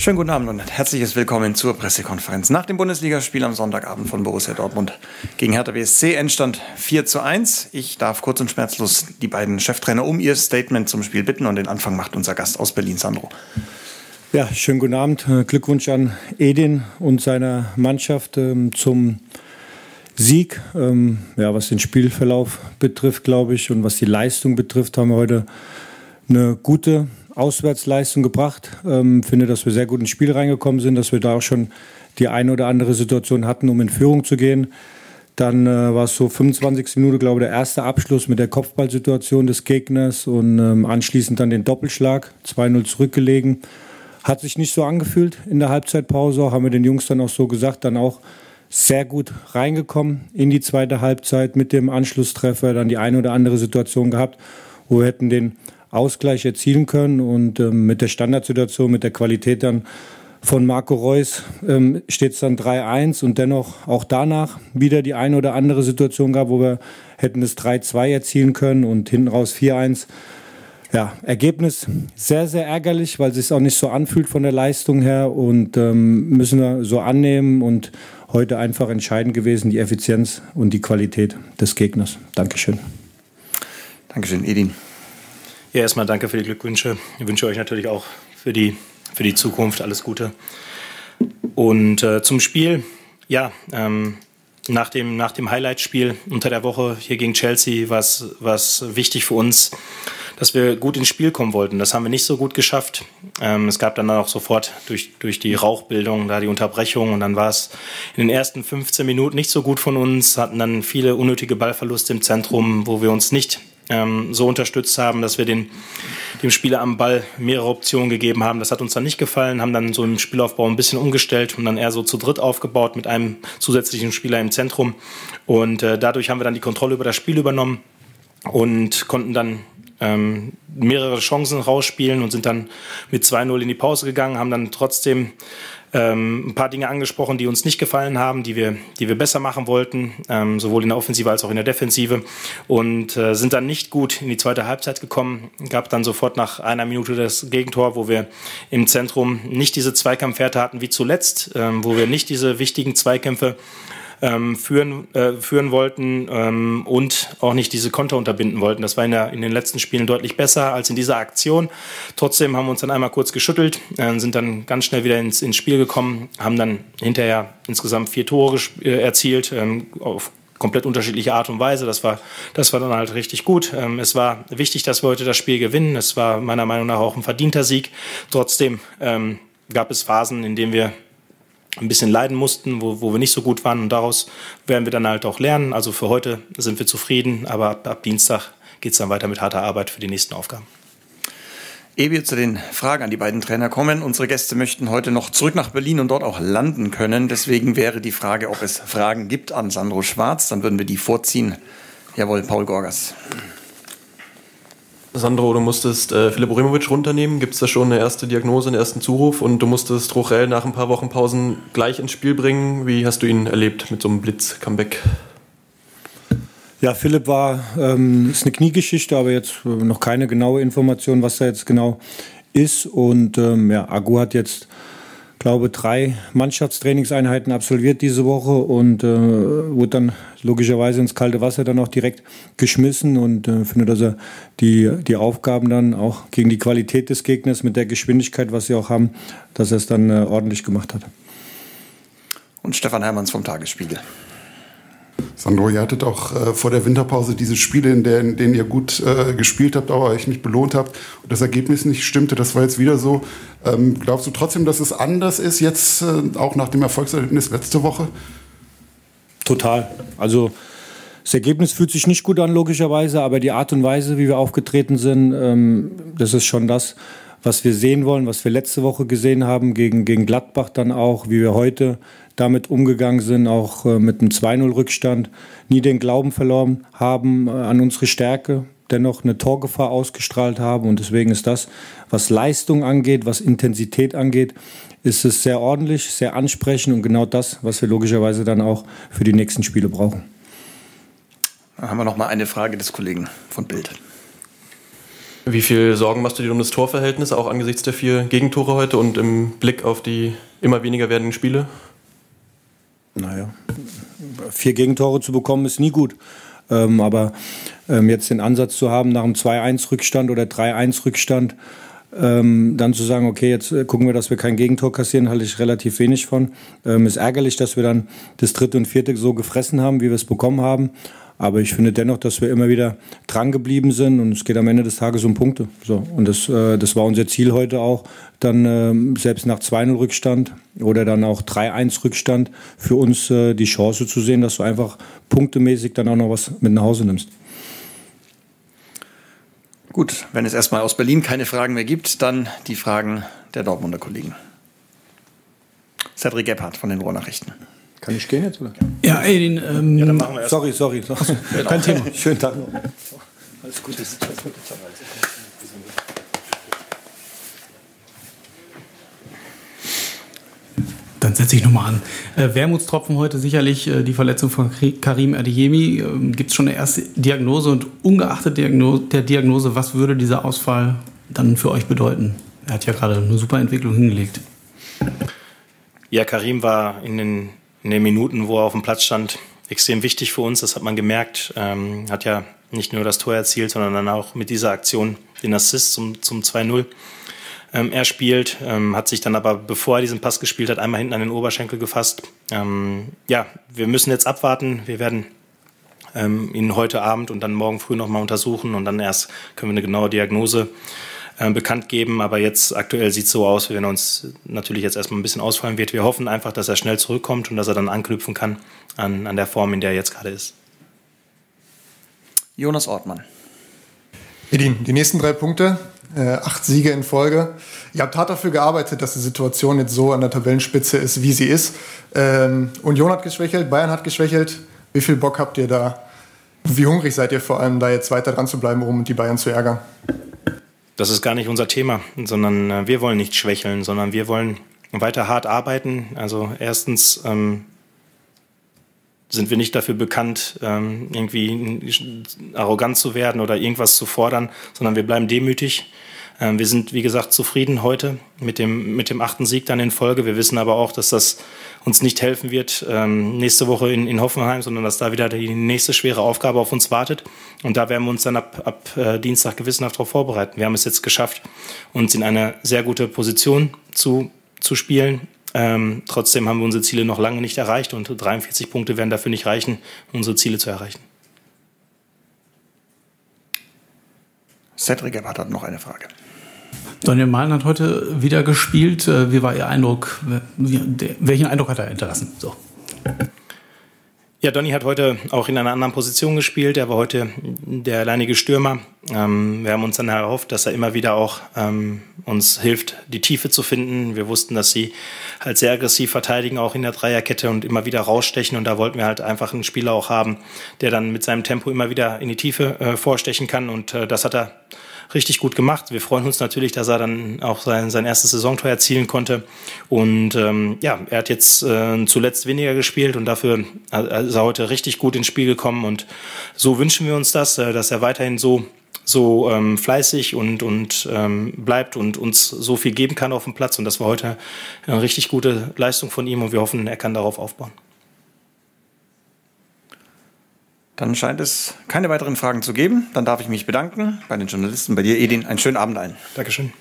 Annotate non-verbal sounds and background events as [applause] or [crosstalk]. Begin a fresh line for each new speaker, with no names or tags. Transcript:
Schönen guten Abend und herzliches Willkommen zur Pressekonferenz nach dem Bundesligaspiel am Sonntagabend von Borussia Dortmund gegen Hertha BSC. Endstand 4 zu 1. Ich darf kurz und schmerzlos die beiden Cheftrainer um ihr Statement zum Spiel bitten und den Anfang macht unser Gast aus Berlin, Sandro.
Ja, schönen guten Abend. Glückwunsch an Edin und seiner Mannschaft ähm, zum Sieg. Ähm, ja, was den Spielverlauf betrifft, glaube ich, und was die Leistung betrifft, haben wir heute eine gute Auswärtsleistung gebracht. Ähm, finde, dass wir sehr gut ins Spiel reingekommen sind, dass wir da auch schon die eine oder andere Situation hatten, um in Führung zu gehen. Dann äh, war es so 25. Minute, glaube ich, der erste Abschluss mit der Kopfballsituation des Gegners und ähm, anschließend dann den Doppelschlag, 2-0 zurückgelegen. Hat sich nicht so angefühlt in der Halbzeitpause, haben wir den Jungs dann auch so gesagt, dann auch sehr gut reingekommen in die zweite Halbzeit mit dem Anschlusstreffer, dann die eine oder andere Situation gehabt, wo wir hätten den Ausgleich erzielen können. Und ähm, mit der Standardsituation, mit der Qualität dann von Marco Reus ähm, steht es dann 3-1 und dennoch auch danach wieder die eine oder andere Situation gab, wo wir hätten das 3-2 erzielen können und hinten raus 4-1. Ja, Ergebnis sehr, sehr ärgerlich, weil es sich auch nicht so anfühlt von der Leistung her und ähm, müssen wir so annehmen und heute einfach entscheidend gewesen, die Effizienz und die Qualität des Gegners. Dankeschön.
Dankeschön, Edin.
Ja, erstmal danke für die Glückwünsche. Ich wünsche euch natürlich auch für die, für die Zukunft alles Gute. Und äh, zum Spiel, ja, ähm, nach dem, nach dem Highlight-Spiel unter der Woche hier gegen Chelsea war es wichtig für uns, dass wir gut ins Spiel kommen wollten. Das haben wir nicht so gut geschafft. Ähm, es gab dann auch sofort durch, durch die Rauchbildung da die Unterbrechung und dann war es in den ersten 15 Minuten nicht so gut von uns, hatten dann viele unnötige Ballverluste im Zentrum, wo wir uns nicht ähm, so unterstützt haben, dass wir den, dem Spieler am Ball mehrere Optionen gegeben haben. Das hat uns dann nicht gefallen, haben dann so im Spielaufbau ein bisschen umgestellt und dann eher so zu dritt aufgebaut mit einem zusätzlichen Spieler im Zentrum. Und äh, dadurch haben wir dann die Kontrolle über das Spiel übernommen und konnten dann ähm, mehrere Chancen rausspielen und sind dann mit 2-0 in die Pause gegangen, haben dann trotzdem ähm, ein paar Dinge angesprochen, die uns nicht gefallen haben, die wir, die wir besser machen wollten, ähm, sowohl in der Offensive als auch in der Defensive und äh, sind dann nicht gut in die zweite Halbzeit gekommen. Gab dann sofort nach einer Minute das Gegentor, wo wir im Zentrum nicht diese Zweikampfwerte hatten wie zuletzt, ähm, wo wir nicht diese wichtigen Zweikämpfe ähm, führen, äh, führen wollten ähm, und auch nicht diese Konter unterbinden wollten. Das war in, der, in den letzten Spielen deutlich besser als in dieser Aktion. Trotzdem haben wir uns dann einmal kurz geschüttelt, äh, sind dann ganz schnell wieder ins, ins Spiel gekommen, haben dann hinterher insgesamt vier Tore äh, erzielt, ähm, auf komplett unterschiedliche Art und Weise. Das war, das war dann halt richtig gut. Ähm, es war wichtig, dass wir heute das Spiel gewinnen. Es war meiner Meinung nach auch ein verdienter Sieg. Trotzdem ähm, gab es Phasen, in denen wir ein bisschen leiden mussten, wo, wo wir nicht so gut waren. Und daraus werden wir dann halt auch lernen. Also für heute sind wir zufrieden, aber ab, ab Dienstag geht es dann weiter mit harter Arbeit für die nächsten Aufgaben.
Ehe wir zu den Fragen an die beiden Trainer kommen, unsere Gäste möchten heute noch zurück nach Berlin und dort auch landen können. Deswegen wäre die Frage, ob es Fragen gibt an Sandro Schwarz. Dann würden wir die vorziehen. Jawohl, Paul Gorgas.
Sandro, du musstest äh, Philipp Orimovic runternehmen. Gibt es da schon eine erste Diagnose, einen ersten Zuruf? Und du musstest Rochel nach ein paar Wochen Pausen gleich ins Spiel bringen. Wie hast du ihn erlebt mit so einem Blitz-Comeback?
Ja, Philipp war, ähm, ist eine Kniegeschichte, aber jetzt äh, noch keine genaue Information, was da jetzt genau ist. Und ähm, ja, Agu hat jetzt glaube, drei Mannschaftstrainingseinheiten absolviert diese Woche und äh, wurde dann logischerweise ins kalte Wasser dann auch direkt geschmissen und äh, finde, dass er die, die Aufgaben dann auch gegen die Qualität des Gegners mit der Geschwindigkeit, was sie auch haben, dass er es dann äh, ordentlich gemacht hat.
Und Stefan Hermanns vom Tagesspiegel.
Sandro, ihr hattet auch äh, vor der Winterpause diese Spiele, in, der, in denen ihr gut äh, gespielt habt, aber euch nicht belohnt habt und das Ergebnis nicht stimmte. Das war jetzt wieder so. Ähm, glaubst du trotzdem, dass es anders ist jetzt, äh, auch nach dem Erfolgserlebnis letzte Woche?
Total. Also das Ergebnis fühlt sich nicht gut an, logischerweise, aber die Art und Weise, wie wir aufgetreten sind, ähm, das ist schon das, was wir sehen wollen, was wir letzte Woche gesehen haben, gegen, gegen Gladbach dann auch, wie wir heute damit umgegangen sind, auch äh, mit einem 2-0-Rückstand, nie den Glauben verloren haben äh, an unsere Stärke, dennoch eine Torgefahr ausgestrahlt haben. Und deswegen ist das, was Leistung angeht, was Intensität angeht, ist es sehr ordentlich, sehr ansprechend und genau das, was wir logischerweise dann auch für die nächsten Spiele brauchen.
Dann haben wir noch mal eine Frage des Kollegen von Bild.
Wie viel Sorgen machst du dir um das Torverhältnis, auch angesichts der vier Gegentore heute und im Blick auf die immer weniger werdenden Spiele?
Naja, vier Gegentore zu bekommen ist nie gut. Ähm, aber ähm, jetzt den Ansatz zu haben nach einem 2-1-Rückstand oder 3-1-Rückstand, ähm, dann zu sagen, okay, jetzt äh, gucken wir, dass wir kein Gegentor kassieren, halte ich relativ wenig von. Ähm, ist ärgerlich, dass wir dann das dritte und vierte so gefressen haben, wie wir es bekommen haben. Aber ich finde dennoch, dass wir immer wieder dran geblieben sind und es geht am Ende des Tages um Punkte. So. Und das, äh, das war unser Ziel heute auch, dann äh, selbst nach 2-0 Rückstand oder dann auch 3-1 Rückstand für uns äh, die Chance zu sehen, dass du einfach punktemäßig dann auch noch was mit nach Hause nimmst.
Gut, wenn es erstmal aus Berlin keine Fragen mehr gibt, dann die Fragen der Dortmunder Kollegen. Cedric Gebhardt von den Ruhrnachrichten.
Kann ich gehen jetzt? Oder?
Ja, Edin. Ähm, ja,
dann machen wir erst. Sorry, sorry. sorry. Kein Thema. [laughs] Schönen Tag noch. Alles Gute.
Dann setze ich nochmal an. Äh, Wermutstropfen heute sicherlich äh, die Verletzung von Karim Adeyemi. Ähm, Gibt es schon eine erste Diagnose und ungeachtet Diagnose, der Diagnose, was würde dieser Ausfall dann für euch bedeuten? Er hat ja gerade eine super Entwicklung hingelegt.
Ja, Karim war in den in den Minuten, wo er auf dem Platz stand, extrem wichtig für uns. Das hat man gemerkt. Ähm, hat ja nicht nur das Tor erzielt, sondern dann auch mit dieser Aktion den Assist zum, zum 2-0 ähm, er spielt, ähm, hat sich dann aber, bevor er diesen Pass gespielt hat, einmal hinten an den Oberschenkel gefasst. Ähm, ja, wir müssen jetzt abwarten. Wir werden ähm, ihn heute Abend und dann morgen früh nochmal untersuchen und dann erst können wir eine genaue Diagnose äh, bekannt geben. Aber jetzt aktuell sieht es so aus, wie wenn er uns natürlich jetzt erstmal ein bisschen ausfallen wird. Wir hoffen einfach, dass er schnell zurückkommt und dass er dann anknüpfen kann an, an der Form, in der er jetzt gerade ist.
Jonas Ortmann.
Edin, die nächsten drei Punkte, äh, acht Siege in Folge. Ihr habt hart dafür gearbeitet, dass die Situation jetzt so an der Tabellenspitze ist, wie sie ist. Ähm, Union hat geschwächelt, Bayern hat geschwächelt. Wie viel Bock habt ihr da? Wie hungrig seid ihr vor allem, da jetzt weiter dran zu bleiben, um die Bayern zu ärgern?
Das ist gar nicht unser Thema, sondern äh, wir wollen nicht schwächeln, sondern wir wollen weiter hart arbeiten. Also erstens ähm, sind wir nicht dafür bekannt, ähm, irgendwie arrogant zu werden oder irgendwas zu fordern, sondern wir bleiben demütig. Ähm, wir sind, wie gesagt, zufrieden heute mit dem, mit dem achten Sieg dann in Folge. Wir wissen aber auch, dass das uns nicht helfen wird ähm, nächste Woche in, in Hoffenheim, sondern dass da wieder die nächste schwere Aufgabe auf uns wartet. Und da werden wir uns dann ab, ab äh, Dienstag gewissenhaft darauf vorbereiten. Wir haben es jetzt geschafft, uns in eine sehr gute Position zu, zu spielen. Ähm, trotzdem haben wir unsere Ziele noch lange nicht erreicht und 43 Punkte werden dafür nicht reichen, unsere Ziele zu erreichen.
Cedric Ebert hat noch eine Frage.
Daniel Mahlen hat heute wieder gespielt. Äh, wie war Ihr Eindruck? Welchen Eindruck hat er hinterlassen? So.
Ja, Donny hat heute auch in einer anderen Position gespielt. Er war heute der alleinige Stürmer. Ähm, wir haben uns dann erhofft, dass er immer wieder auch ähm, uns hilft, die Tiefe zu finden. Wir wussten, dass sie halt sehr aggressiv verteidigen, auch in der Dreierkette und immer wieder rausstechen. Und da wollten wir halt einfach einen Spieler auch haben, der dann mit seinem Tempo immer wieder in die Tiefe äh, vorstechen kann. Und äh, das hat er richtig gut gemacht. Wir freuen uns natürlich, dass er dann auch sein, sein erstes Saisontor erzielen konnte. Und ähm, ja, er hat jetzt äh, zuletzt weniger gespielt und dafür ist er heute richtig gut ins Spiel gekommen. Und so wünschen wir uns das, äh, dass er weiterhin so so ähm, fleißig und, und ähm, bleibt und uns so viel geben kann auf dem Platz. Und das war heute eine richtig gute Leistung von ihm und wir hoffen, er kann darauf aufbauen.
Dann scheint es keine weiteren Fragen zu geben. Dann darf ich mich bedanken bei den Journalisten, bei dir, Edin. Einen schönen Abend ein.
Dankeschön.